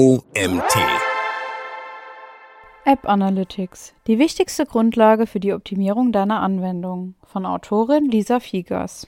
OMT. App Analytics. Die wichtigste Grundlage für die Optimierung deiner Anwendung. Von Autorin Lisa Fiegers.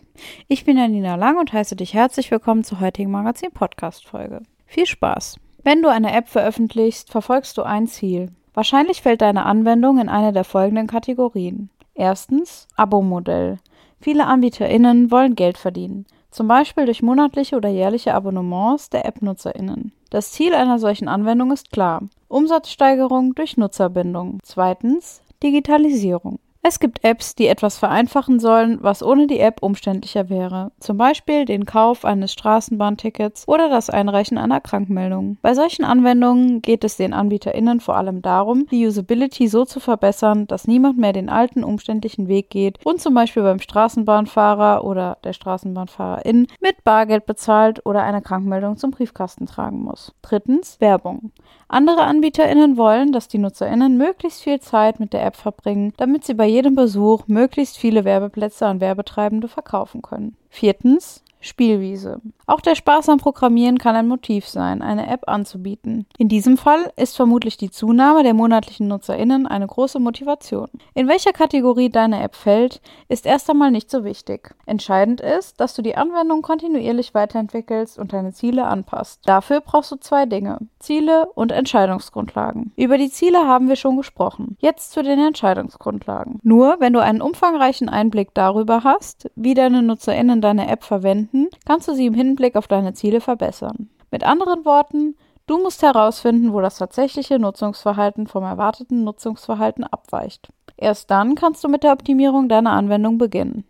Ich bin Janina Lang und heiße dich herzlich willkommen zur heutigen Magazin-Podcast-Folge. Viel Spaß! Wenn du eine App veröffentlichst, verfolgst du ein Ziel. Wahrscheinlich fällt deine Anwendung in eine der folgenden Kategorien. Erstens Abo-Modell. Viele AnbieterInnen wollen Geld verdienen, zum Beispiel durch monatliche oder jährliche Abonnements der App-NutzerInnen. Das Ziel einer solchen Anwendung ist klar: Umsatzsteigerung durch Nutzerbindung. Zweitens Digitalisierung. Es gibt Apps, die etwas vereinfachen sollen, was ohne die App umständlicher wäre. Zum Beispiel den Kauf eines Straßenbahntickets oder das Einreichen einer Krankmeldung. Bei solchen Anwendungen geht es den AnbieterInnen vor allem darum, die Usability so zu verbessern, dass niemand mehr den alten umständlichen Weg geht und zum Beispiel beim Straßenbahnfahrer oder der Straßenbahnfahrerin mit Bargeld bezahlt oder eine Krankmeldung zum Briefkasten tragen muss. Drittens Werbung. Andere AnbieterInnen wollen, dass die NutzerInnen möglichst viel Zeit mit der App verbringen, damit sie bei jedem Besuch möglichst viele Werbeplätze an Werbetreibende verkaufen können. Viertens Spielwiese. Auch der Spaß am Programmieren kann ein Motiv sein, eine App anzubieten. In diesem Fall ist vermutlich die Zunahme der monatlichen NutzerInnen eine große Motivation. In welcher Kategorie deine App fällt, ist erst einmal nicht so wichtig. Entscheidend ist, dass du die Anwendung kontinuierlich weiterentwickelst und deine Ziele anpasst. Dafür brauchst du zwei Dinge: Ziele und Entscheidungsgrundlagen. Über die Ziele haben wir schon gesprochen. Jetzt zu den Entscheidungsgrundlagen. Nur wenn du einen umfangreichen Einblick darüber hast, wie deine NutzerInnen deine App verwenden, finden, kannst du sie im Hinblick auf deine Ziele verbessern. Mit anderen Worten, du musst herausfinden, wo das tatsächliche Nutzungsverhalten vom erwarteten Nutzungsverhalten abweicht. Erst dann kannst du mit der Optimierung deiner Anwendung beginnen.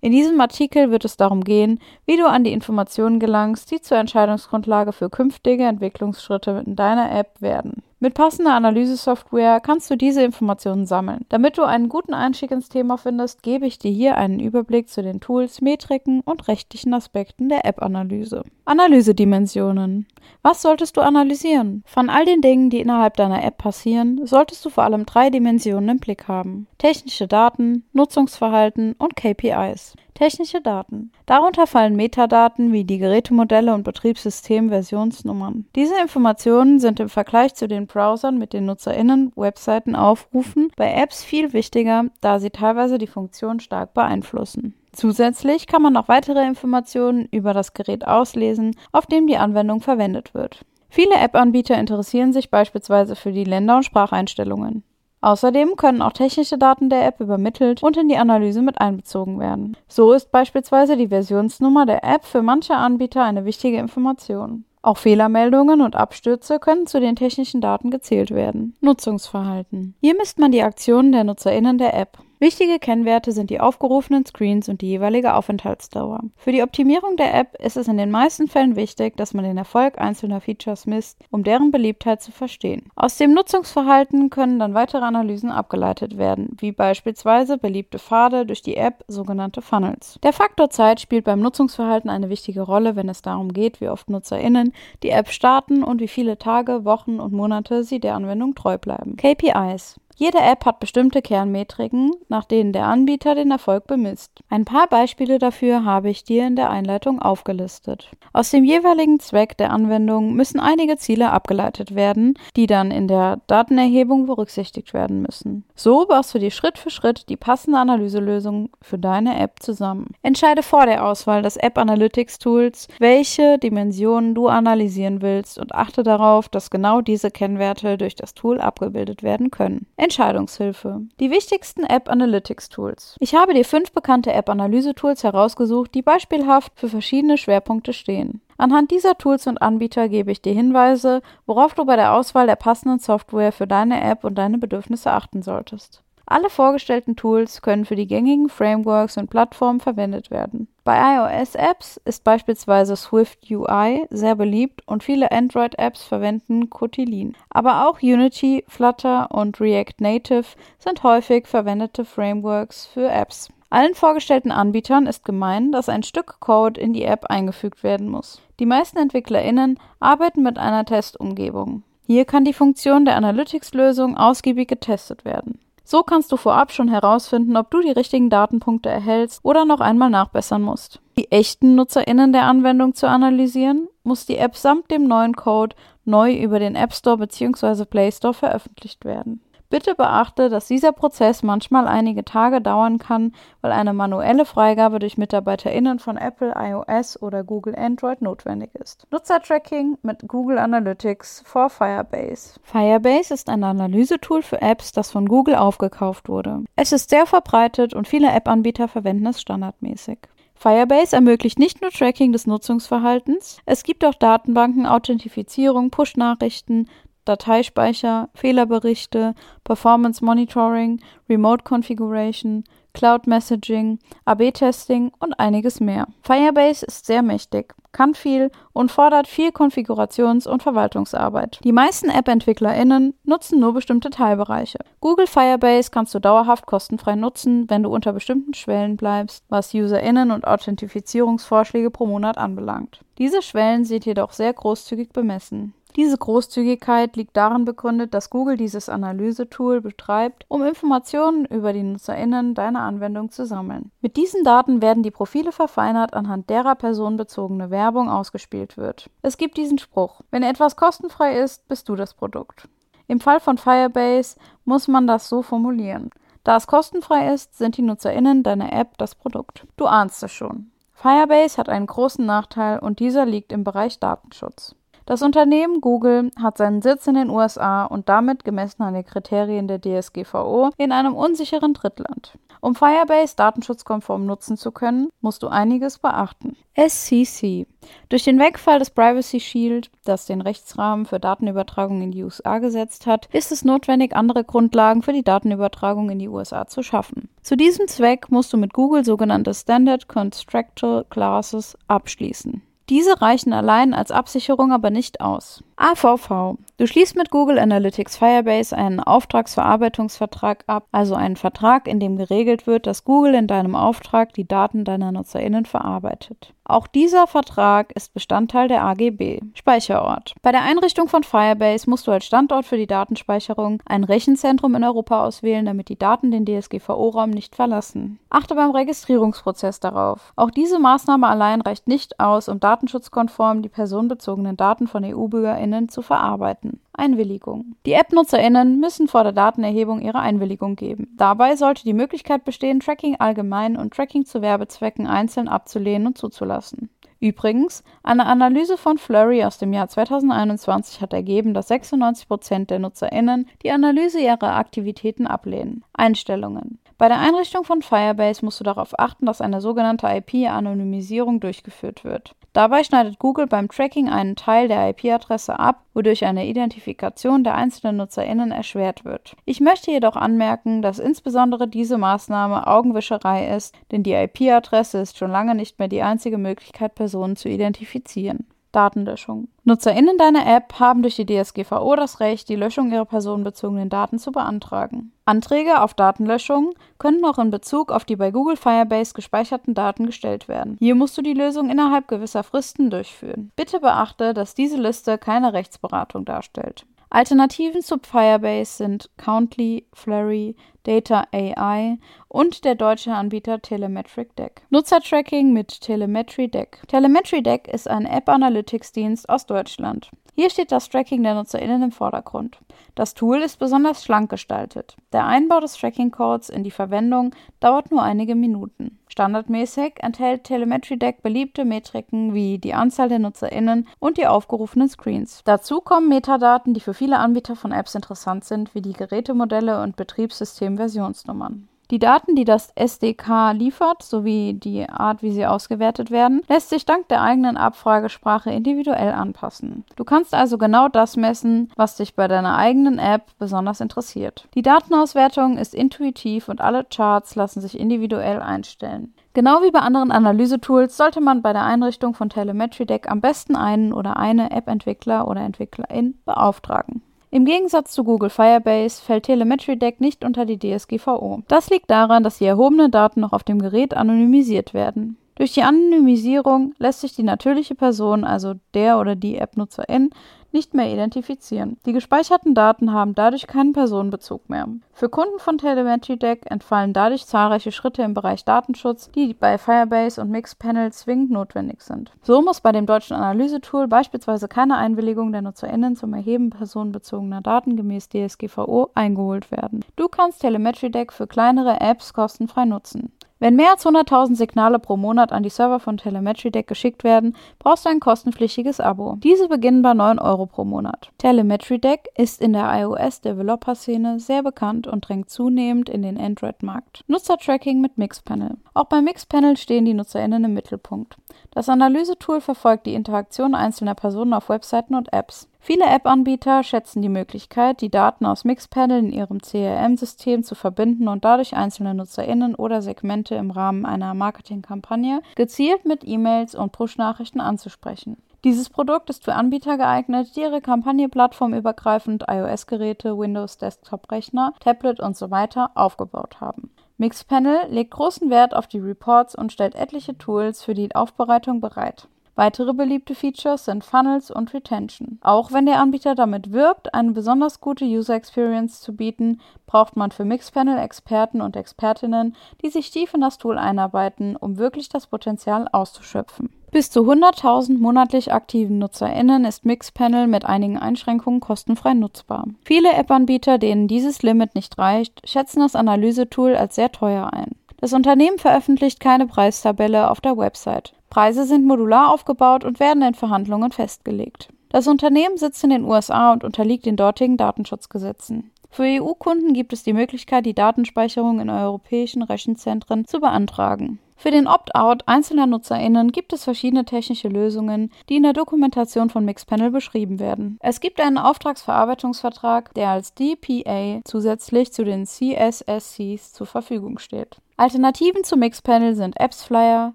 In diesem Artikel wird es darum gehen, wie du an die Informationen gelangst, die zur Entscheidungsgrundlage für künftige Entwicklungsschritte in deiner App werden. Mit passender Analysesoftware kannst du diese Informationen sammeln. Damit du einen guten Einstieg ins Thema findest, gebe ich dir hier einen Überblick zu den Tools, Metriken und rechtlichen Aspekten der App-Analyse. Analysedimensionen. Was solltest du analysieren? Von all den Dingen, die innerhalb deiner App passieren, solltest du vor allem drei Dimensionen im Blick haben. Technische Daten, Nutzungsverhalten und KPIs. Technische Daten. Darunter fallen Metadaten wie die Gerätemodelle und Betriebssystem-Versionsnummern. Diese Informationen sind im Vergleich zu den Browsern mit den NutzerInnen Webseiten aufrufen bei Apps viel wichtiger, da sie teilweise die Funktion stark beeinflussen. Zusätzlich kann man noch weitere Informationen über das Gerät auslesen, auf dem die Anwendung verwendet wird. Viele App-Anbieter interessieren sich beispielsweise für die Länder- und Spracheinstellungen. Außerdem können auch technische Daten der App übermittelt und in die Analyse mit einbezogen werden. So ist beispielsweise die Versionsnummer der App für manche Anbieter eine wichtige Information. Auch Fehlermeldungen und Abstürze können zu den technischen Daten gezählt werden. Nutzungsverhalten. Hier misst man die Aktionen der NutzerInnen der App. Wichtige Kennwerte sind die aufgerufenen Screens und die jeweilige Aufenthaltsdauer. Für die Optimierung der App ist es in den meisten Fällen wichtig, dass man den Erfolg einzelner Features misst, um deren Beliebtheit zu verstehen. Aus dem Nutzungsverhalten können dann weitere Analysen abgeleitet werden, wie beispielsweise beliebte Pfade durch die App, sogenannte Funnels. Der Faktor Zeit spielt beim Nutzungsverhalten eine wichtige Rolle, wenn es darum geht, wie oft NutzerInnen die App starten und wie viele Tage, Wochen und Monate sie der Anwendung treu bleiben. KPIs jede App hat bestimmte Kernmetriken, nach denen der Anbieter den Erfolg bemisst. Ein paar Beispiele dafür habe ich dir in der Einleitung aufgelistet. Aus dem jeweiligen Zweck der Anwendung müssen einige Ziele abgeleitet werden, die dann in der Datenerhebung berücksichtigt werden müssen. So baust du dir Schritt für Schritt die passende Analyselösung für deine App zusammen. Entscheide vor der Auswahl des App Analytics Tools, welche Dimensionen du analysieren willst und achte darauf, dass genau diese Kennwerte durch das Tool abgebildet werden können. Entscheidungshilfe. Die wichtigsten App Analytics Tools. Ich habe dir fünf bekannte App Analyse Tools herausgesucht, die beispielhaft für verschiedene Schwerpunkte stehen. Anhand dieser Tools und Anbieter gebe ich dir Hinweise, worauf du bei der Auswahl der passenden Software für deine App und deine Bedürfnisse achten solltest. Alle vorgestellten Tools können für die gängigen Frameworks und Plattformen verwendet werden. Bei iOS-Apps ist beispielsweise Swift UI sehr beliebt und viele Android-Apps verwenden Kotlin. Aber auch Unity, Flutter und React Native sind häufig verwendete Frameworks für Apps. Allen vorgestellten Anbietern ist gemein, dass ein Stück Code in die App eingefügt werden muss. Die meisten EntwicklerInnen arbeiten mit einer Testumgebung. Hier kann die Funktion der Analytics-Lösung ausgiebig getestet werden. So kannst du vorab schon herausfinden, ob du die richtigen Datenpunkte erhältst oder noch einmal nachbessern musst. Die echten NutzerInnen der Anwendung zu analysieren, muss die App samt dem neuen Code neu über den App Store bzw. Play Store veröffentlicht werden. Bitte beachte, dass dieser Prozess manchmal einige Tage dauern kann, weil eine manuelle Freigabe durch MitarbeiterInnen von Apple iOS oder Google Android notwendig ist. Nutzertracking mit Google Analytics vor Firebase. Firebase ist ein Analysetool für Apps, das von Google aufgekauft wurde. Es ist sehr verbreitet und viele App-Anbieter verwenden es standardmäßig. Firebase ermöglicht nicht nur Tracking des Nutzungsverhaltens, es gibt auch Datenbanken, Authentifizierung, Push-Nachrichten, Dateispeicher, Fehlerberichte, Performance Monitoring, Remote Configuration, Cloud Messaging, AB-Testing und einiges mehr. Firebase ist sehr mächtig, kann viel und fordert viel Konfigurations- und Verwaltungsarbeit. Die meisten App-EntwicklerInnen nutzen nur bestimmte Teilbereiche. Google Firebase kannst du dauerhaft kostenfrei nutzen, wenn du unter bestimmten Schwellen bleibst, was UserInnen und Authentifizierungsvorschläge pro Monat anbelangt. Diese Schwellen sind jedoch sehr großzügig bemessen. Diese Großzügigkeit liegt darin begründet, dass Google dieses Analysetool betreibt, um Informationen über die NutzerInnen deiner Anwendung zu sammeln. Mit diesen Daten werden die Profile verfeinert, anhand derer personenbezogene Werbung ausgespielt wird. Es gibt diesen Spruch: Wenn etwas kostenfrei ist, bist du das Produkt. Im Fall von Firebase muss man das so formulieren. Da es kostenfrei ist, sind die NutzerInnen deiner App das Produkt. Du ahnst es schon. Firebase hat einen großen Nachteil und dieser liegt im Bereich Datenschutz. Das Unternehmen Google hat seinen Sitz in den USA und damit gemessen an den Kriterien der DSGVO in einem unsicheren Drittland. Um Firebase datenschutzkonform nutzen zu können, musst du einiges beachten. SCC. Durch den Wegfall des Privacy Shield, das den Rechtsrahmen für Datenübertragung in die USA gesetzt hat, ist es notwendig, andere Grundlagen für die Datenübertragung in die USA zu schaffen. Zu diesem Zweck musst du mit Google sogenannte Standard Constructual Classes abschließen. Diese reichen allein als Absicherung aber nicht aus. AVV. Du schließt mit Google Analytics Firebase einen Auftragsverarbeitungsvertrag ab, also einen Vertrag, in dem geregelt wird, dass Google in deinem Auftrag die Daten deiner NutzerInnen verarbeitet. Auch dieser Vertrag ist Bestandteil der AGB. Speicherort. Bei der Einrichtung von Firebase musst du als Standort für die Datenspeicherung ein Rechenzentrum in Europa auswählen, damit die Daten den DSGVO-Raum nicht verlassen. Achte beim Registrierungsprozess darauf. Auch diese Maßnahme allein reicht nicht aus, um datenschutzkonform die personenbezogenen Daten von EU-BürgerInnen NutzerInnen zu verarbeiten. Einwilligung. Die App-NutzerInnen müssen vor der Datenerhebung ihre Einwilligung geben. Dabei sollte die Möglichkeit bestehen, Tracking allgemein und Tracking zu Werbezwecken einzeln abzulehnen und zuzulassen. Übrigens, eine Analyse von Flurry aus dem Jahr 2021 hat ergeben, dass 96% der NutzerInnen die Analyse ihrer Aktivitäten ablehnen. Einstellungen. Bei der Einrichtung von Firebase musst du darauf achten, dass eine sogenannte IP-Anonymisierung durchgeführt wird. Dabei schneidet Google beim Tracking einen Teil der IP-Adresse ab, wodurch eine Identifikation der einzelnen NutzerInnen erschwert wird. Ich möchte jedoch anmerken, dass insbesondere diese Maßnahme Augenwischerei ist, denn die IP-Adresse ist schon lange nicht mehr die einzige Möglichkeit, zu identifizieren. Datenlöschung. NutzerInnen deiner App haben durch die DSGVO das Recht, die Löschung ihrer personenbezogenen Daten zu beantragen. Anträge auf Datenlöschung können auch in Bezug auf die bei Google Firebase gespeicherten Daten gestellt werden. Hier musst du die Lösung innerhalb gewisser Fristen durchführen. Bitte beachte, dass diese Liste keine Rechtsberatung darstellt. Alternativen zu Firebase sind Countly, Flurry, Data AI und der deutsche Anbieter Telemetric Deck. Nutzertracking mit Telemetry Deck. Telemetry Deck ist ein App Analytics Dienst aus Deutschland. Hier steht das Tracking der NutzerInnen im Vordergrund. Das Tool ist besonders schlank gestaltet. Der Einbau des Tracking-Codes in die Verwendung dauert nur einige Minuten. Standardmäßig enthält Telemetry Deck beliebte Metriken wie die Anzahl der NutzerInnen und die aufgerufenen Screens. Dazu kommen Metadaten, die für viele Anbieter von Apps interessant sind, wie die Gerätemodelle und Betriebssystem-Versionsnummern. Die Daten, die das SDK liefert, sowie die Art, wie sie ausgewertet werden, lässt sich dank der eigenen Abfragesprache individuell anpassen. Du kannst also genau das messen, was dich bei deiner eigenen App besonders interessiert. Die Datenauswertung ist intuitiv und alle Charts lassen sich individuell einstellen. Genau wie bei anderen Analysetools sollte man bei der Einrichtung von Telemetry Deck am besten einen oder eine App-Entwickler oder Entwicklerin beauftragen. Im Gegensatz zu Google Firebase fällt Telemetry Deck nicht unter die DSGVO. Das liegt daran, dass die erhobenen Daten noch auf dem Gerät anonymisiert werden. Durch die Anonymisierung lässt sich die natürliche Person, also der oder die App-Nutzerin, nicht mehr identifizieren. Die gespeicherten Daten haben dadurch keinen Personenbezug mehr. Für Kunden von Telemetry Deck entfallen dadurch zahlreiche Schritte im Bereich Datenschutz, die bei Firebase und Mixpanel zwingend notwendig sind. So muss bei dem deutschen Analysetool beispielsweise keine Einwilligung der NutzerInnen zum Erheben personenbezogener Daten gemäß DSGVO eingeholt werden. Du kannst Telemetry Deck für kleinere Apps kostenfrei nutzen. Wenn mehr als 100.000 Signale pro Monat an die Server von Telemetry Deck geschickt werden, brauchst du ein kostenpflichtiges Abo. Diese beginnen bei 9 Euro pro Monat. Telemetry Deck ist in der iOS-Developer-Szene sehr bekannt und drängt zunehmend in den Android-Markt. Nutzertracking mit Mixpanel. Auch bei Mixpanel stehen die NutzerInnen im Mittelpunkt. Das Analysetool verfolgt die Interaktion einzelner Personen auf Webseiten und Apps. Viele App-Anbieter schätzen die Möglichkeit, die Daten aus Mixpanel in ihrem CRM-System zu verbinden und dadurch einzelne NutzerInnen oder Segmente im Rahmen einer Marketingkampagne gezielt mit E-Mails und Push-Nachrichten anzusprechen. Dieses Produkt ist für Anbieter geeignet, die ihre Kampagne plattformübergreifend iOS-Geräte, Windows-Desktop-Rechner, Tablet usw. So aufgebaut haben. Mixpanel legt großen Wert auf die Reports und stellt etliche Tools für die Aufbereitung bereit. Weitere beliebte Features sind Funnels und Retention. Auch wenn der Anbieter damit wirbt, eine besonders gute User Experience zu bieten, braucht man für Mixpanel Experten und Expertinnen, die sich tief in das Tool einarbeiten, um wirklich das Potenzial auszuschöpfen. Bis zu 100.000 monatlich aktiven NutzerInnen ist Mixpanel mit einigen Einschränkungen kostenfrei nutzbar. Viele App-Anbieter, denen dieses Limit nicht reicht, schätzen das Analysetool als sehr teuer ein. Das Unternehmen veröffentlicht keine Preistabelle auf der Website. Preise sind modular aufgebaut und werden in Verhandlungen festgelegt. Das Unternehmen sitzt in den USA und unterliegt den dortigen Datenschutzgesetzen. Für EU-Kunden gibt es die Möglichkeit, die Datenspeicherung in europäischen Rechenzentren zu beantragen. Für den Opt-out einzelner NutzerInnen gibt es verschiedene technische Lösungen, die in der Dokumentation von Mixpanel beschrieben werden. Es gibt einen Auftragsverarbeitungsvertrag, der als DPA zusätzlich zu den CSSCs zur Verfügung steht. Alternativen zu Mixpanel sind AppsFlyer,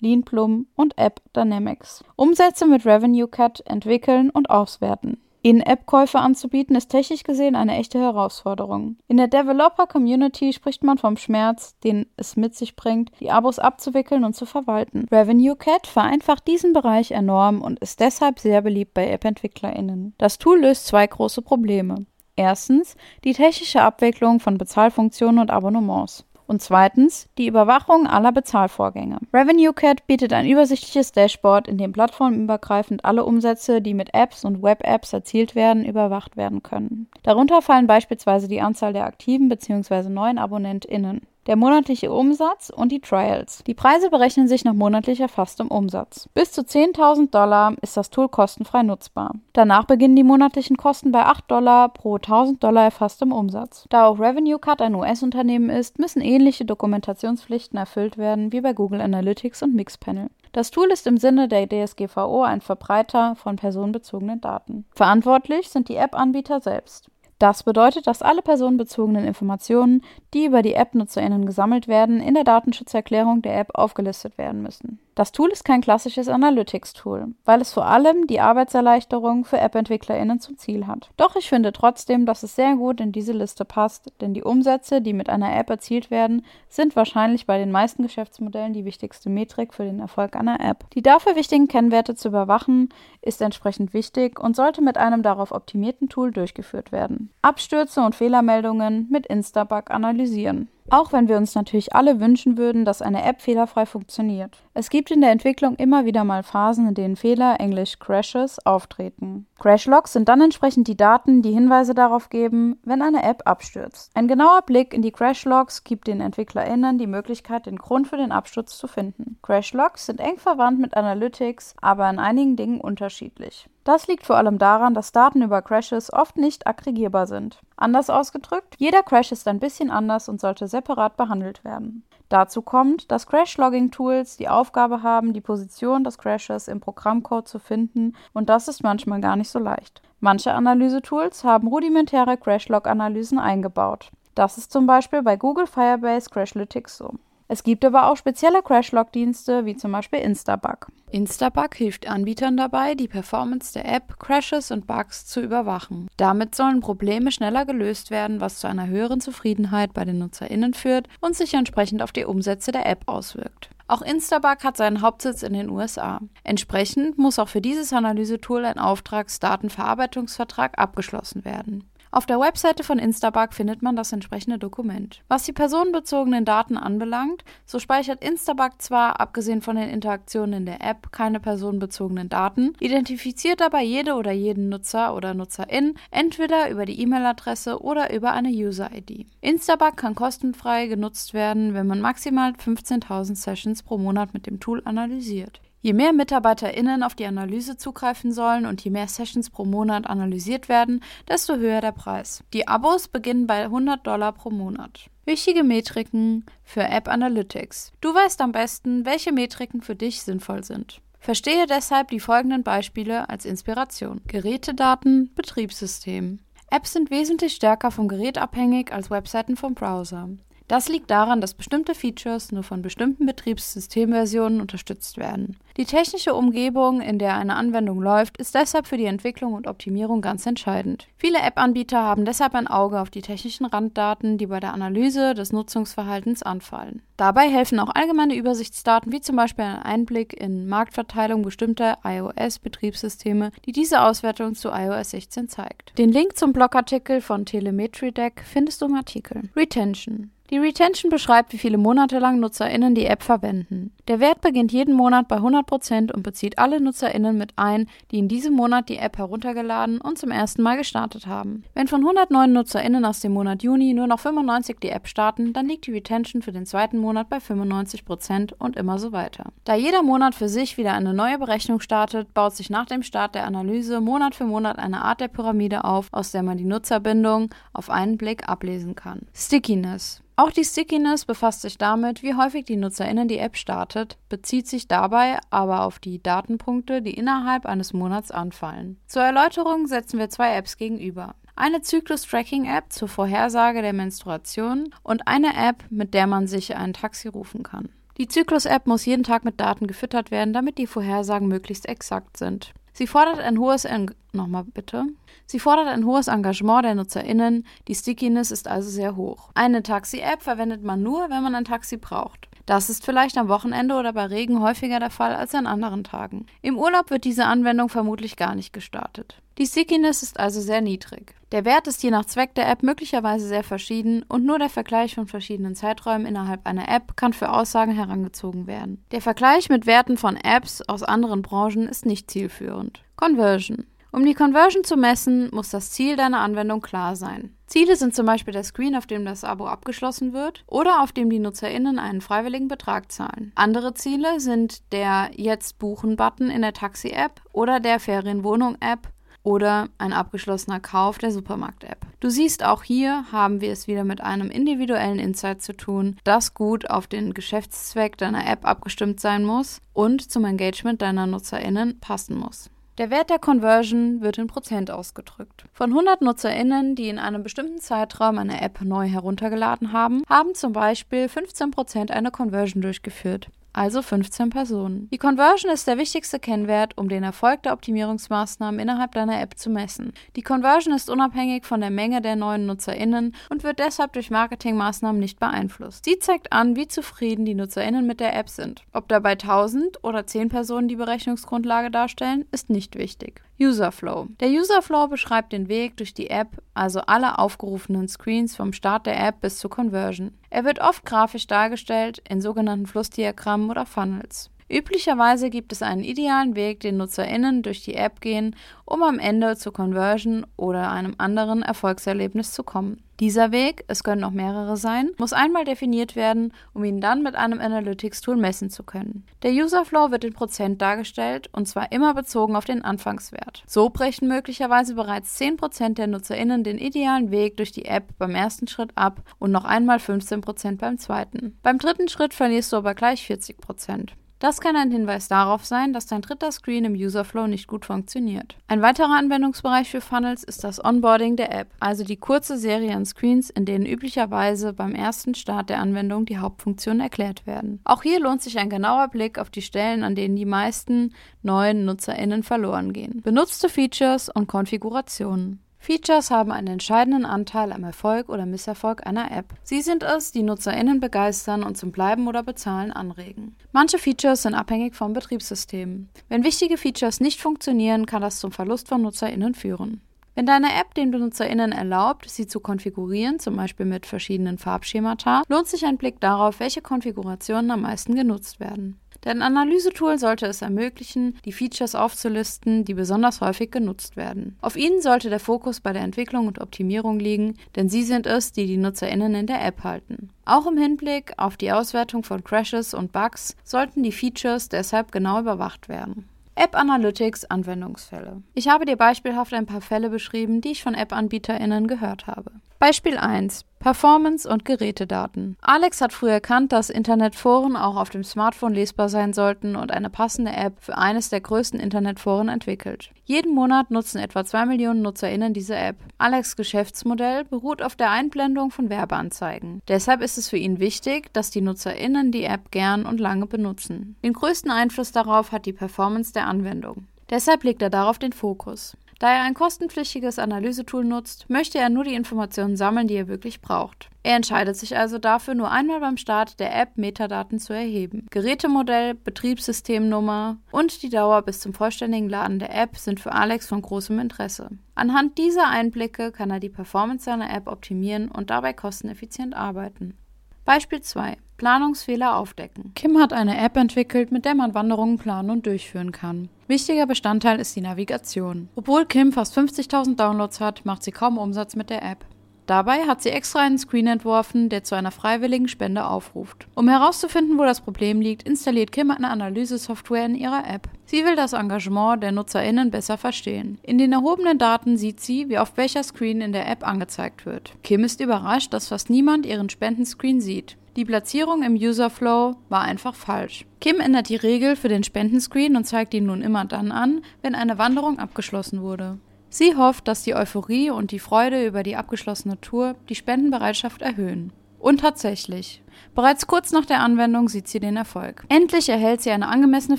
Leanplum und App Dynamics. Umsätze mit Revenue Cut entwickeln und auswerten. In-App-Käufe anzubieten, ist technisch gesehen eine echte Herausforderung. In der Developer-Community spricht man vom Schmerz, den es mit sich bringt, die Abos abzuwickeln und zu verwalten. Revenue Cat vereinfacht diesen Bereich enorm und ist deshalb sehr beliebt bei App-EntwicklerInnen. Das Tool löst zwei große Probleme. Erstens die technische Abwicklung von Bezahlfunktionen und Abonnements. Und zweitens die Überwachung aller Bezahlvorgänge. RevenueCat bietet ein übersichtliches Dashboard, in dem plattformübergreifend alle Umsätze, die mit Apps und Web-Apps erzielt werden, überwacht werden können. Darunter fallen beispielsweise die Anzahl der aktiven bzw. neuen AbonnentInnen der monatliche Umsatz und die Trials. Die Preise berechnen sich nach monatlich erfasstem Umsatz. Bis zu 10.000 Dollar ist das Tool kostenfrei nutzbar. Danach beginnen die monatlichen Kosten bei 8 Dollar pro 1000 Dollar erfasstem Umsatz. Da auch Revenue Cut ein US-Unternehmen ist, müssen ähnliche Dokumentationspflichten erfüllt werden wie bei Google Analytics und Mixpanel. Das Tool ist im Sinne der DSGVO ein Verbreiter von personenbezogenen Daten. Verantwortlich sind die App-Anbieter selbst. Das bedeutet, dass alle personenbezogenen Informationen, die über die App-NutzerInnen gesammelt werden, in der Datenschutzerklärung der App aufgelistet werden müssen. Das Tool ist kein klassisches Analytics-Tool, weil es vor allem die Arbeitserleichterung für App-EntwicklerInnen zum Ziel hat. Doch ich finde trotzdem, dass es sehr gut in diese Liste passt, denn die Umsätze, die mit einer App erzielt werden, sind wahrscheinlich bei den meisten Geschäftsmodellen die wichtigste Metrik für den Erfolg einer App. Die dafür wichtigen Kennwerte zu überwachen, ist entsprechend wichtig und sollte mit einem darauf optimierten Tool durchgeführt werden. Abstürze und Fehlermeldungen mit Instabug analysieren. Auch wenn wir uns natürlich alle wünschen würden, dass eine App fehlerfrei funktioniert. Es gibt in der Entwicklung immer wieder mal Phasen, in denen Fehler, englisch Crashes, auftreten. Crashlogs sind dann entsprechend die Daten, die Hinweise darauf geben, wenn eine App abstürzt. Ein genauer Blick in die Crashlogs gibt den EntwicklerInnen die Möglichkeit, den Grund für den Absturz zu finden. Crashlogs sind eng verwandt mit Analytics, aber in einigen Dingen unterschiedlich. Das liegt vor allem daran, dass Daten über Crashes oft nicht aggregierbar sind. Anders ausgedrückt, jeder Crash ist ein bisschen anders und sollte separat behandelt werden. Dazu kommt, dass Crash-Logging-Tools die Aufgabe haben, die Position des Crashes im Programmcode zu finden und das ist manchmal gar nicht so leicht. Manche Analysetools haben rudimentäre Crash-Log-Analysen eingebaut. Das ist zum Beispiel bei Google Firebase Crashlytics so. Es gibt aber auch spezielle Crashlog-Dienste, wie zum Beispiel Instabug. Instabug hilft Anbietern dabei, die Performance der App, Crashes und Bugs zu überwachen. Damit sollen Probleme schneller gelöst werden, was zu einer höheren Zufriedenheit bei den NutzerInnen führt und sich entsprechend auf die Umsätze der App auswirkt. Auch Instabug hat seinen Hauptsitz in den USA. Entsprechend muss auch für dieses Analysetool ein Auftragsdatenverarbeitungsvertrag abgeschlossen werden. Auf der Webseite von Instabug findet man das entsprechende Dokument. Was die personenbezogenen Daten anbelangt, so speichert Instabug zwar, abgesehen von den Interaktionen in der App, keine personenbezogenen Daten, identifiziert aber jede oder jeden Nutzer oder Nutzerin entweder über die E-Mail-Adresse oder über eine User-ID. Instabug kann kostenfrei genutzt werden, wenn man maximal 15.000 Sessions pro Monat mit dem Tool analysiert. Je mehr MitarbeiterInnen auf die Analyse zugreifen sollen und je mehr Sessions pro Monat analysiert werden, desto höher der Preis. Die Abos beginnen bei 100 Dollar pro Monat. Wichtige Metriken für App Analytics. Du weißt am besten, welche Metriken für dich sinnvoll sind. Verstehe deshalb die folgenden Beispiele als Inspiration. Gerätedaten, Betriebssystem. Apps sind wesentlich stärker vom Gerät abhängig als Webseiten vom Browser. Das liegt daran, dass bestimmte Features nur von bestimmten Betriebssystemversionen unterstützt werden. Die technische Umgebung, in der eine Anwendung läuft, ist deshalb für die Entwicklung und Optimierung ganz entscheidend. Viele App-Anbieter haben deshalb ein Auge auf die technischen Randdaten, die bei der Analyse des Nutzungsverhaltens anfallen. Dabei helfen auch allgemeine Übersichtsdaten wie zum Beispiel ein Einblick in Marktverteilung bestimmter iOS-Betriebssysteme, die diese Auswertung zu iOS 16 zeigt. Den Link zum Blogartikel von Telemetry Deck findest du im Artikel. Retention die Retention beschreibt, wie viele Monate lang NutzerInnen die App verwenden. Der Wert beginnt jeden Monat bei 100% und bezieht alle NutzerInnen mit ein, die in diesem Monat die App heruntergeladen und zum ersten Mal gestartet haben. Wenn von 109 NutzerInnen aus dem Monat Juni nur noch 95 die App starten, dann liegt die Retention für den zweiten Monat bei 95% und immer so weiter. Da jeder Monat für sich wieder eine neue Berechnung startet, baut sich nach dem Start der Analyse Monat für Monat eine Art der Pyramide auf, aus der man die Nutzerbindung auf einen Blick ablesen kann. Stickiness auch die Stickiness befasst sich damit, wie häufig die NutzerInnen die App startet, bezieht sich dabei aber auf die Datenpunkte, die innerhalb eines Monats anfallen. Zur Erläuterung setzen wir zwei Apps gegenüber. Eine Zyklus-Tracking-App zur Vorhersage der Menstruation und eine App, mit der man sich ein Taxi rufen kann. Die Zyklus-App muss jeden Tag mit Daten gefüttert werden, damit die Vorhersagen möglichst exakt sind. Sie fordert ein hohes en nochmal bitte. Sie fordert ein hohes Engagement der NutzerInnen, die Stickiness ist also sehr hoch. Eine Taxi-App verwendet man nur, wenn man ein Taxi braucht. Das ist vielleicht am Wochenende oder bei Regen häufiger der Fall als an anderen Tagen. Im Urlaub wird diese Anwendung vermutlich gar nicht gestartet. Die Stickiness ist also sehr niedrig. Der Wert ist je nach Zweck der App möglicherweise sehr verschieden und nur der Vergleich von verschiedenen Zeiträumen innerhalb einer App kann für Aussagen herangezogen werden. Der Vergleich mit Werten von Apps aus anderen Branchen ist nicht zielführend. Conversion. Um die Conversion zu messen, muss das Ziel deiner Anwendung klar sein. Ziele sind zum Beispiel der Screen, auf dem das Abo abgeschlossen wird oder auf dem die NutzerInnen einen freiwilligen Betrag zahlen. Andere Ziele sind der Jetzt buchen-Button in der Taxi-App oder der Ferienwohnung-App oder ein abgeschlossener Kauf der Supermarkt-App. Du siehst, auch hier haben wir es wieder mit einem individuellen Insight zu tun, das gut auf den Geschäftszweck deiner App abgestimmt sein muss und zum Engagement deiner NutzerInnen passen muss. Der Wert der Conversion wird in Prozent ausgedrückt. Von 100 NutzerInnen, die in einem bestimmten Zeitraum eine App neu heruntergeladen haben, haben zum Beispiel 15 Prozent eine Conversion durchgeführt also 15 Personen. Die Conversion ist der wichtigste Kennwert, um den Erfolg der Optimierungsmaßnahmen innerhalb deiner App zu messen. Die Conversion ist unabhängig von der Menge der neuen NutzerInnen und wird deshalb durch Marketingmaßnahmen nicht beeinflusst. Sie zeigt an, wie zufrieden die NutzerInnen mit der App sind. Ob dabei 1000 oder 10 Personen die Berechnungsgrundlage darstellen, ist nicht wichtig. Userflow. Der Userflow beschreibt den Weg durch die App, also alle aufgerufenen Screens vom Start der App bis zur Conversion. Er wird oft grafisch dargestellt in sogenannten Flussdiagrammen oder Funnels. Üblicherweise gibt es einen idealen Weg, den NutzerInnen durch die App gehen, um am Ende zur Conversion oder einem anderen Erfolgserlebnis zu kommen. Dieser Weg, es können auch mehrere sein, muss einmal definiert werden, um ihn dann mit einem Analytics-Tool messen zu können. Der Userflow wird in Prozent dargestellt und zwar immer bezogen auf den Anfangswert. So brechen möglicherweise bereits 10% der NutzerInnen den idealen Weg durch die App beim ersten Schritt ab und noch einmal 15% beim zweiten. Beim dritten Schritt verlierst du aber gleich 40%. Das kann ein Hinweis darauf sein, dass dein dritter Screen im Userflow nicht gut funktioniert. Ein weiterer Anwendungsbereich für Funnels ist das Onboarding der App, also die kurze Serie an Screens, in denen üblicherweise beim ersten Start der Anwendung die Hauptfunktionen erklärt werden. Auch hier lohnt sich ein genauer Blick auf die Stellen, an denen die meisten neuen NutzerInnen verloren gehen. Benutzte Features und Konfigurationen. Features haben einen entscheidenden Anteil am Erfolg oder Misserfolg einer App. Sie sind es, die NutzerInnen begeistern und zum Bleiben oder Bezahlen anregen. Manche Features sind abhängig vom Betriebssystem. Wenn wichtige Features nicht funktionieren, kann das zum Verlust von NutzerInnen führen. Wenn deine App den BenutzerInnen erlaubt, sie zu konfigurieren, zum Beispiel mit verschiedenen Farbschemata, lohnt sich ein Blick darauf, welche Konfigurationen am meisten genutzt werden. Dein Analysetool sollte es ermöglichen, die Features aufzulisten, die besonders häufig genutzt werden. Auf ihnen sollte der Fokus bei der Entwicklung und Optimierung liegen, denn sie sind es, die die NutzerInnen in der App halten. Auch im Hinblick auf die Auswertung von Crashes und Bugs sollten die Features deshalb genau überwacht werden. App Analytics Anwendungsfälle. Ich habe dir beispielhaft ein paar Fälle beschrieben, die ich von App-AnbieterInnen gehört habe. Beispiel 1. Performance und Gerätedaten. Alex hat früh erkannt, dass Internetforen auch auf dem Smartphone lesbar sein sollten und eine passende App für eines der größten Internetforen entwickelt. Jeden Monat nutzen etwa 2 Millionen NutzerInnen diese App. Alex' Geschäftsmodell beruht auf der Einblendung von Werbeanzeigen. Deshalb ist es für ihn wichtig, dass die NutzerInnen die App gern und lange benutzen. Den größten Einfluss darauf hat die Performance der Anwendung. Deshalb legt er darauf den Fokus. Da er ein kostenpflichtiges Analysetool nutzt, möchte er nur die Informationen sammeln, die er wirklich braucht. Er entscheidet sich also dafür, nur einmal beim Start der App Metadaten zu erheben. Gerätemodell, Betriebssystemnummer und die Dauer bis zum vollständigen Laden der App sind für Alex von großem Interesse. Anhand dieser Einblicke kann er die Performance seiner App optimieren und dabei kosteneffizient arbeiten. Beispiel 2. Planungsfehler aufdecken. Kim hat eine App entwickelt, mit der man Wanderungen planen und durchführen kann. Wichtiger Bestandteil ist die Navigation. Obwohl Kim fast 50.000 Downloads hat, macht sie kaum Umsatz mit der App. Dabei hat sie extra einen Screen entworfen, der zu einer freiwilligen Spende aufruft. Um herauszufinden, wo das Problem liegt, installiert Kim eine Analysesoftware in ihrer App. Sie will das Engagement der NutzerInnen besser verstehen. In den erhobenen Daten sieht sie, wie auf welcher Screen in der App angezeigt wird. Kim ist überrascht, dass fast niemand ihren Spendenscreen sieht. Die Platzierung im Userflow war einfach falsch. Kim ändert die Regel für den Spendenscreen und zeigt ihn nun immer dann an, wenn eine Wanderung abgeschlossen wurde. Sie hofft, dass die Euphorie und die Freude über die abgeschlossene Tour die Spendenbereitschaft erhöhen. Und tatsächlich. Bereits kurz nach der Anwendung sieht sie den Erfolg. Endlich erhält sie eine angemessene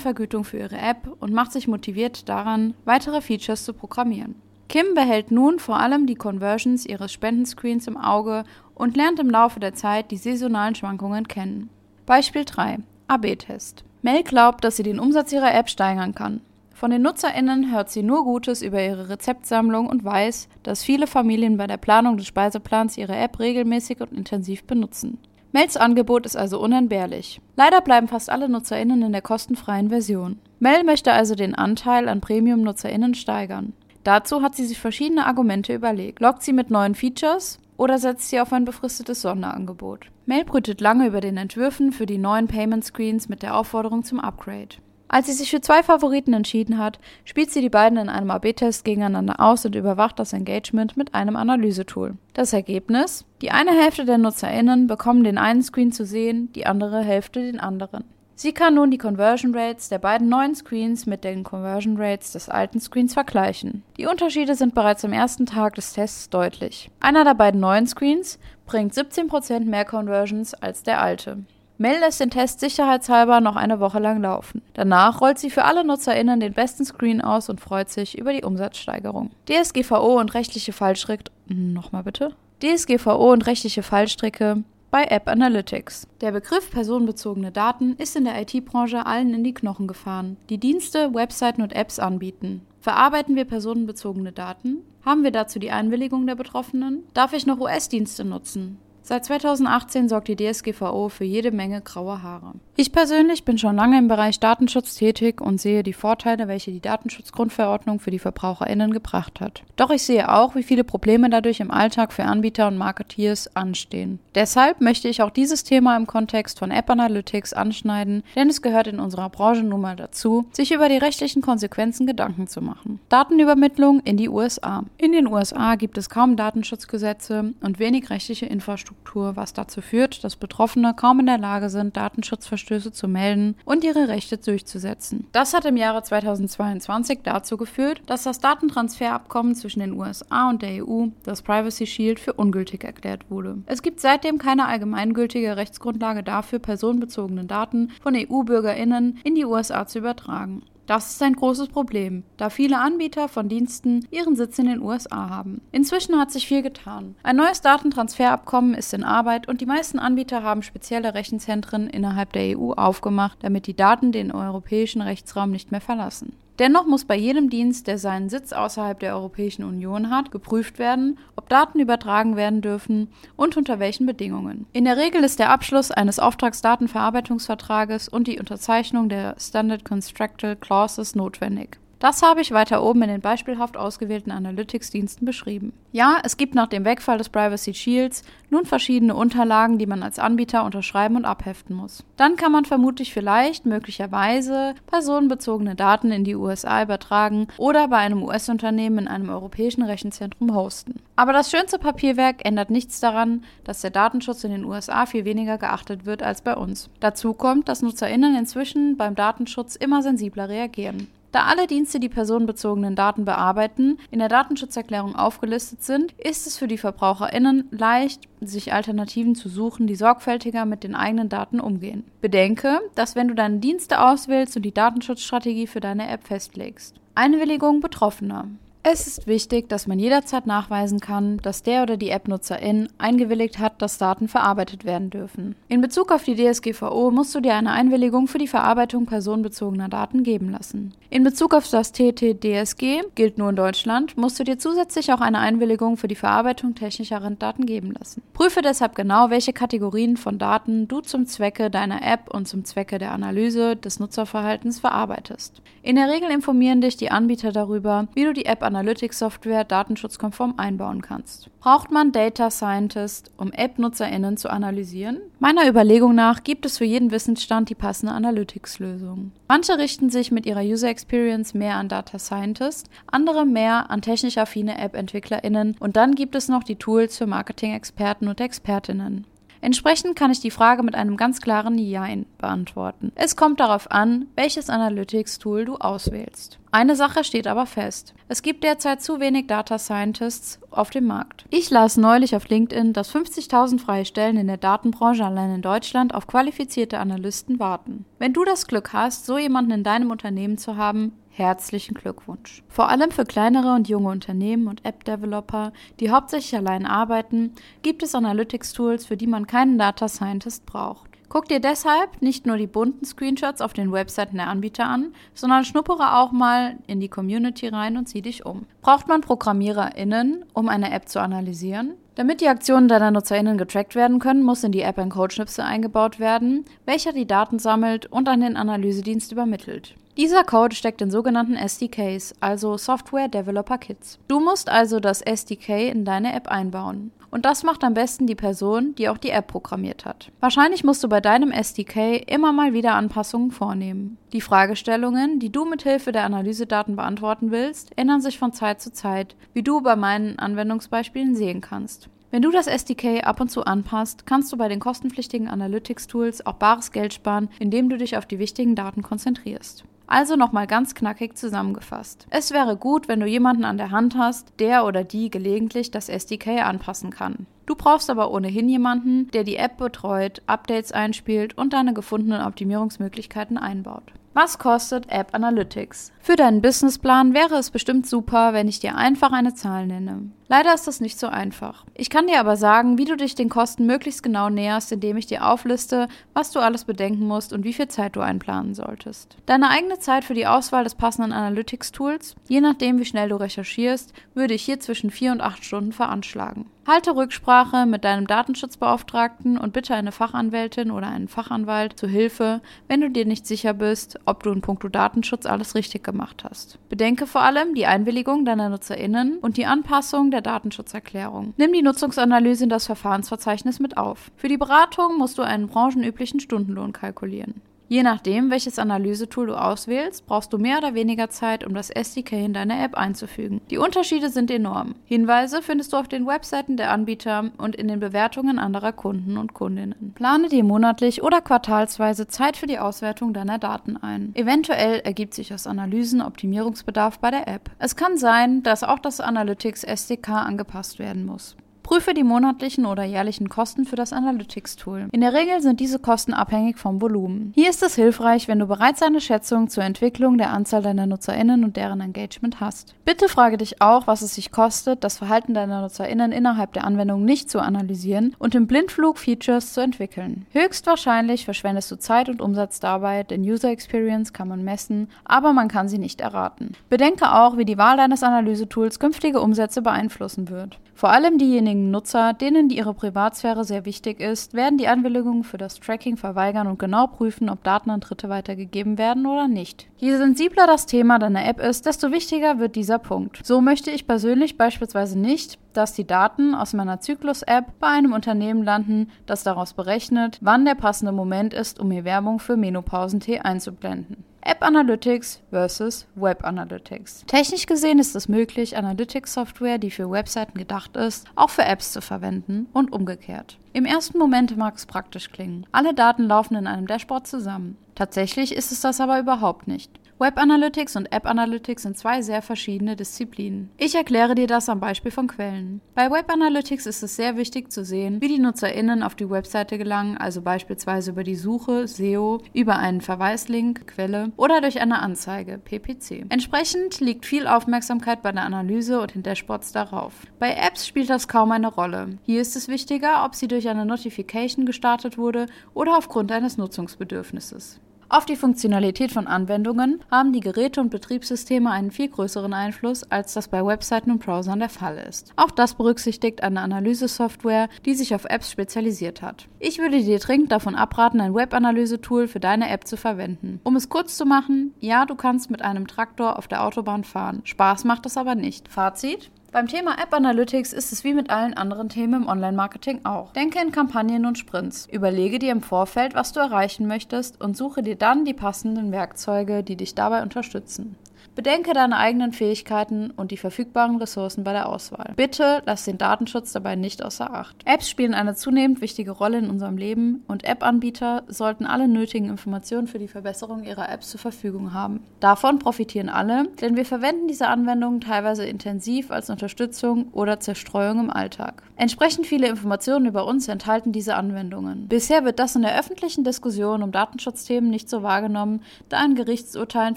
Vergütung für ihre App und macht sich motiviert daran, weitere Features zu programmieren. Kim behält nun vor allem die Conversions ihres Spendenscreens im Auge und lernt im Laufe der Zeit die saisonalen Schwankungen kennen. Beispiel 3. AB-Test. Mel glaubt, dass sie den Umsatz ihrer App steigern kann. Von den NutzerInnen hört sie nur Gutes über ihre Rezeptsammlung und weiß, dass viele Familien bei der Planung des Speiseplans ihre App regelmäßig und intensiv benutzen. Mels Angebot ist also unentbehrlich. Leider bleiben fast alle NutzerInnen in der kostenfreien Version. Mel möchte also den Anteil an Premium-NutzerInnen steigern. Dazu hat sie sich verschiedene Argumente überlegt. Lockt sie mit neuen Features oder setzt sie auf ein befristetes Sonderangebot? Mail brütet lange über den Entwürfen für die neuen Payment Screens mit der Aufforderung zum Upgrade. Als sie sich für zwei Favoriten entschieden hat, spielt sie die beiden in einem AB-Test gegeneinander aus und überwacht das Engagement mit einem Analysetool. Das Ergebnis? Die eine Hälfte der NutzerInnen bekommen den einen Screen zu sehen, die andere Hälfte den anderen. Sie kann nun die Conversion Rates der beiden neuen Screens mit den Conversion Rates des alten Screens vergleichen. Die Unterschiede sind bereits am ersten Tag des Tests deutlich. Einer der beiden neuen Screens bringt 17% mehr Conversions als der alte. Mel lässt den Test sicherheitshalber noch eine Woche lang laufen. Danach rollt sie für alle NutzerInnen den besten Screen aus und freut sich über die Umsatzsteigerung. DSGVO und rechtliche Fallstricke. Nochmal bitte. DSGVO und rechtliche Fallstricke bei App Analytics. Der Begriff personenbezogene Daten ist in der IT-Branche allen in die Knochen gefahren, die Dienste, Webseiten und Apps anbieten. Verarbeiten wir personenbezogene Daten? Haben wir dazu die Einwilligung der Betroffenen? Darf ich noch US-Dienste nutzen? Seit 2018 sorgt die DSGVO für jede Menge graue Haare. Ich persönlich bin schon lange im Bereich Datenschutz tätig und sehe die Vorteile, welche die Datenschutzgrundverordnung für die VerbraucherInnen gebracht hat. Doch ich sehe auch, wie viele Probleme dadurch im Alltag für Anbieter und Marketeers anstehen. Deshalb möchte ich auch dieses Thema im Kontext von App Analytics anschneiden, denn es gehört in unserer Branche nun mal dazu, sich über die rechtlichen Konsequenzen Gedanken zu machen. Datenübermittlung in die USA. In den USA gibt es kaum Datenschutzgesetze und wenig rechtliche Infrastruktur Infrastruktur, was dazu führt, dass Betroffene kaum in der Lage sind, Datenschutzverstöße zu melden und ihre Rechte durchzusetzen. Das hat im Jahre 2022 dazu geführt, dass das Datentransferabkommen zwischen den USA und der EU, das Privacy Shield, für ungültig erklärt wurde. Es gibt seitdem keine allgemeingültige Rechtsgrundlage dafür, personenbezogene Daten von EU-BürgerInnen in die USA zu übertragen. Das ist ein großes Problem, da viele Anbieter von Diensten ihren Sitz in den USA haben. Inzwischen hat sich viel getan. Ein neues Datentransferabkommen ist in Arbeit und die meisten Anbieter haben spezielle Rechenzentren innerhalb der EU aufgemacht, damit die Daten den europäischen Rechtsraum nicht mehr verlassen. Dennoch muss bei jedem Dienst, der seinen Sitz außerhalb der Europäischen Union hat, geprüft werden, ob Daten übertragen werden dürfen und unter welchen Bedingungen. In der Regel ist der Abschluss eines Auftragsdatenverarbeitungsvertrages und die Unterzeichnung der Standard Constructal Clauses notwendig. Das habe ich weiter oben in den beispielhaft ausgewählten Analytics-Diensten beschrieben. Ja, es gibt nach dem Wegfall des Privacy Shields nun verschiedene Unterlagen, die man als Anbieter unterschreiben und abheften muss. Dann kann man vermutlich vielleicht, möglicherweise, personenbezogene Daten in die USA übertragen oder bei einem US-Unternehmen in einem europäischen Rechenzentrum hosten. Aber das schönste Papierwerk ändert nichts daran, dass der Datenschutz in den USA viel weniger geachtet wird als bei uns. Dazu kommt, dass NutzerInnen inzwischen beim Datenschutz immer sensibler reagieren. Da alle Dienste die personenbezogenen Daten bearbeiten, in der Datenschutzerklärung aufgelistet sind, ist es für die VerbraucherInnen leicht, sich Alternativen zu suchen, die sorgfältiger mit den eigenen Daten umgehen. Bedenke, dass wenn du deine Dienste auswählst und die Datenschutzstrategie für deine App festlegst. Einwilligung Betroffener. Es ist wichtig, dass man jederzeit nachweisen kann, dass der oder die App-Nutzerin eingewilligt hat, dass Daten verarbeitet werden dürfen. In Bezug auf die DSGVO musst du dir eine Einwilligung für die Verarbeitung personenbezogener Daten geben lassen. In Bezug auf das TTDSG gilt nur in Deutschland, musst du dir zusätzlich auch eine Einwilligung für die Verarbeitung technischer Randdaten geben lassen. Prüfe deshalb genau, welche Kategorien von Daten du zum Zwecke deiner App und zum Zwecke der Analyse des Nutzerverhaltens verarbeitest. In der Regel informieren dich die Anbieter darüber, wie du die App Analytics-Software datenschutzkonform einbauen kannst. Braucht man Data Scientist, um App-NutzerInnen zu analysieren? Meiner Überlegung nach gibt es für jeden Wissensstand die passende Analytics-Lösung. Manche richten sich mit ihrer User Experience mehr an Data Scientist, andere mehr an technisch affine App-EntwicklerInnen und dann gibt es noch die Tools für Marketing-Experten und ExpertInnen. Entsprechend kann ich die Frage mit einem ganz klaren Jein beantworten. Es kommt darauf an, welches Analytics-Tool du auswählst. Eine Sache steht aber fest. Es gibt derzeit zu wenig Data Scientists auf dem Markt. Ich las neulich auf LinkedIn, dass 50.000 freie Stellen in der Datenbranche allein in Deutschland auf qualifizierte Analysten warten. Wenn du das Glück hast, so jemanden in deinem Unternehmen zu haben, herzlichen Glückwunsch. Vor allem für kleinere und junge Unternehmen und App-Developer, die hauptsächlich allein arbeiten, gibt es Analytics-Tools, für die man keinen Data Scientist braucht. Guck dir deshalb nicht nur die bunten Screenshots auf den Webseiten der Anbieter an, sondern schnuppere auch mal in die Community rein und sieh dich um. Braucht man ProgrammiererInnen, um eine App zu analysieren? Damit die Aktionen deiner NutzerInnen getrackt werden können, muss in die App ein Codeschnipsel eingebaut werden, welcher die Daten sammelt und an den Analysedienst übermittelt. Dieser Code steckt in sogenannten SDKs, also Software Developer Kits. Du musst also das SDK in deine App einbauen. Und das macht am besten die Person, die auch die App programmiert hat. Wahrscheinlich musst du bei deinem SDK immer mal wieder Anpassungen vornehmen. Die Fragestellungen, die du mit Hilfe der Analysedaten beantworten willst, ändern sich von Zeit zu Zeit, wie du bei meinen Anwendungsbeispielen sehen kannst. Wenn du das SDK ab und zu anpasst, kannst du bei den kostenpflichtigen Analytics-Tools auch bares Geld sparen, indem du dich auf die wichtigen Daten konzentrierst. Also nochmal ganz knackig zusammengefasst. Es wäre gut, wenn du jemanden an der Hand hast, der oder die gelegentlich das SDK anpassen kann. Du brauchst aber ohnehin jemanden, der die App betreut, Updates einspielt und deine gefundenen Optimierungsmöglichkeiten einbaut. Was kostet App Analytics? Für deinen Businessplan wäre es bestimmt super, wenn ich dir einfach eine Zahl nenne. Leider ist das nicht so einfach. Ich kann dir aber sagen, wie du dich den Kosten möglichst genau näherst, indem ich dir aufliste, was du alles bedenken musst und wie viel Zeit du einplanen solltest. Deine eigene Zeit für die Auswahl des passenden Analytics-Tools, je nachdem wie schnell du recherchierst, würde ich hier zwischen 4 und 8 Stunden veranschlagen. Halte Rücksprache mit deinem Datenschutzbeauftragten und bitte eine Fachanwältin oder einen Fachanwalt zu Hilfe, wenn du dir nicht sicher bist, ob du in puncto Datenschutz alles richtig gemacht hast. Bedenke vor allem die Einwilligung deiner NutzerInnen und die Anpassung der der Datenschutzerklärung. Nimm die Nutzungsanalyse in das Verfahrensverzeichnis mit auf. Für die Beratung musst du einen branchenüblichen Stundenlohn kalkulieren. Je nachdem, welches Analysetool du auswählst, brauchst du mehr oder weniger Zeit, um das SDK in deine App einzufügen. Die Unterschiede sind enorm. Hinweise findest du auf den Webseiten der Anbieter und in den Bewertungen anderer Kunden und Kundinnen. Plane dir monatlich oder quartalsweise Zeit für die Auswertung deiner Daten ein. Eventuell ergibt sich aus Analysen Optimierungsbedarf bei der App. Es kann sein, dass auch das Analytics SDK angepasst werden muss. Prüfe die monatlichen oder jährlichen Kosten für das Analytics-Tool. In der Regel sind diese Kosten abhängig vom Volumen. Hier ist es hilfreich, wenn du bereits eine Schätzung zur Entwicklung der Anzahl deiner NutzerInnen und deren Engagement hast. Bitte frage dich auch, was es sich kostet, das Verhalten deiner NutzerInnen innerhalb der Anwendung nicht zu analysieren und im Blindflug Features zu entwickeln. Höchstwahrscheinlich verschwendest du Zeit und Umsatz dabei, denn User Experience kann man messen, aber man kann sie nicht erraten. Bedenke auch, wie die Wahl deines Analysetools künftige Umsätze beeinflussen wird. Vor allem diejenigen Nutzer, denen ihre Privatsphäre sehr wichtig ist, werden die Anwilligung für das Tracking verweigern und genau prüfen, ob Daten an Dritte weitergegeben werden oder nicht. Je sensibler das Thema deiner App ist, desto wichtiger wird dieser Punkt. So möchte ich persönlich beispielsweise nicht, dass die Daten aus meiner Zyklus-App bei einem Unternehmen landen, das daraus berechnet, wann der passende Moment ist, um mir Werbung für Menopausentee einzublenden. App Analytics versus Web Analytics. Technisch gesehen ist es möglich, Analytics-Software, die für Webseiten gedacht ist, auch für Apps zu verwenden und umgekehrt. Im ersten Moment mag es praktisch klingen. Alle Daten laufen in einem Dashboard zusammen. Tatsächlich ist es das aber überhaupt nicht. Web Analytics und App Analytics sind zwei sehr verschiedene Disziplinen. Ich erkläre dir das am Beispiel von Quellen. Bei Web Analytics ist es sehr wichtig zu sehen, wie die NutzerInnen auf die Webseite gelangen, also beispielsweise über die Suche, SEO, über einen Verweislink, Quelle oder durch eine Anzeige, PPC. Entsprechend liegt viel Aufmerksamkeit bei der Analyse und den Dashboards darauf. Bei Apps spielt das kaum eine Rolle. Hier ist es wichtiger, ob sie durch eine Notification gestartet wurde oder aufgrund eines Nutzungsbedürfnisses. Auf die Funktionalität von Anwendungen haben die Geräte und Betriebssysteme einen viel größeren Einfluss, als das bei Webseiten und Browsern der Fall ist. Auch das berücksichtigt eine Analysesoftware, die sich auf Apps spezialisiert hat. Ich würde dir dringend davon abraten, ein Webanalyse-Tool für deine App zu verwenden. Um es kurz zu machen, ja, du kannst mit einem Traktor auf der Autobahn fahren. Spaß macht es aber nicht. Fazit? Beim Thema App Analytics ist es wie mit allen anderen Themen im Online-Marketing auch. Denke in Kampagnen und Sprints. Überlege dir im Vorfeld, was du erreichen möchtest und suche dir dann die passenden Werkzeuge, die dich dabei unterstützen. Bedenke deine eigenen Fähigkeiten und die verfügbaren Ressourcen bei der Auswahl. Bitte lass den Datenschutz dabei nicht außer Acht. Apps spielen eine zunehmend wichtige Rolle in unserem Leben und App-Anbieter sollten alle nötigen Informationen für die Verbesserung ihrer Apps zur Verfügung haben. Davon profitieren alle, denn wir verwenden diese Anwendungen teilweise intensiv als Unterstützung oder Zerstreuung im Alltag. Entsprechend viele Informationen über uns enthalten diese Anwendungen. Bisher wird das in der öffentlichen Diskussion um Datenschutzthemen nicht so wahrgenommen, da in Gerichtsurteilen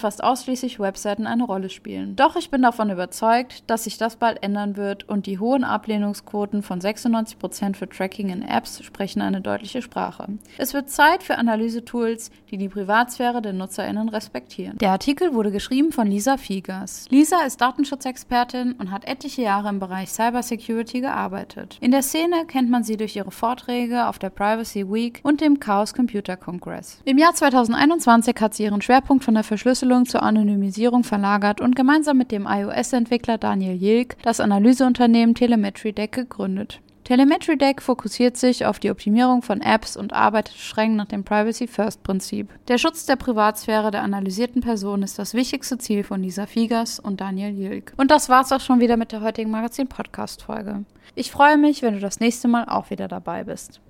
fast ausschließlich Webseiten eine Rolle spielen. Doch ich bin davon überzeugt, dass sich das bald ändern wird und die hohen Ablehnungsquoten von 96% für Tracking in Apps sprechen eine deutliche Sprache. Es wird Zeit für Analysetools, die die Privatsphäre der NutzerInnen respektieren. Der Artikel wurde geschrieben von Lisa Fiegers. Lisa ist Datenschutzexpertin und hat etliche Jahre im Bereich Cybersecurity gearbeitet. In der Szene kennt man sie durch ihre Vorträge auf der Privacy Week und dem Chaos Computer Congress. Im Jahr 2021 hat sie ihren Schwerpunkt von der Verschlüsselung zur Anonymisierung verlagert und gemeinsam mit dem iOS-Entwickler Daniel Jilk das Analyseunternehmen Telemetry Deck gegründet. Telemetry Deck fokussiert sich auf die Optimierung von Apps und arbeitet streng nach dem Privacy First Prinzip. Der Schutz der Privatsphäre der analysierten Person ist das wichtigste Ziel von Lisa Figas und Daniel Jilk. Und das war's auch schon wieder mit der heutigen Magazin Podcast Folge. Ich freue mich, wenn du das nächste Mal auch wieder dabei bist.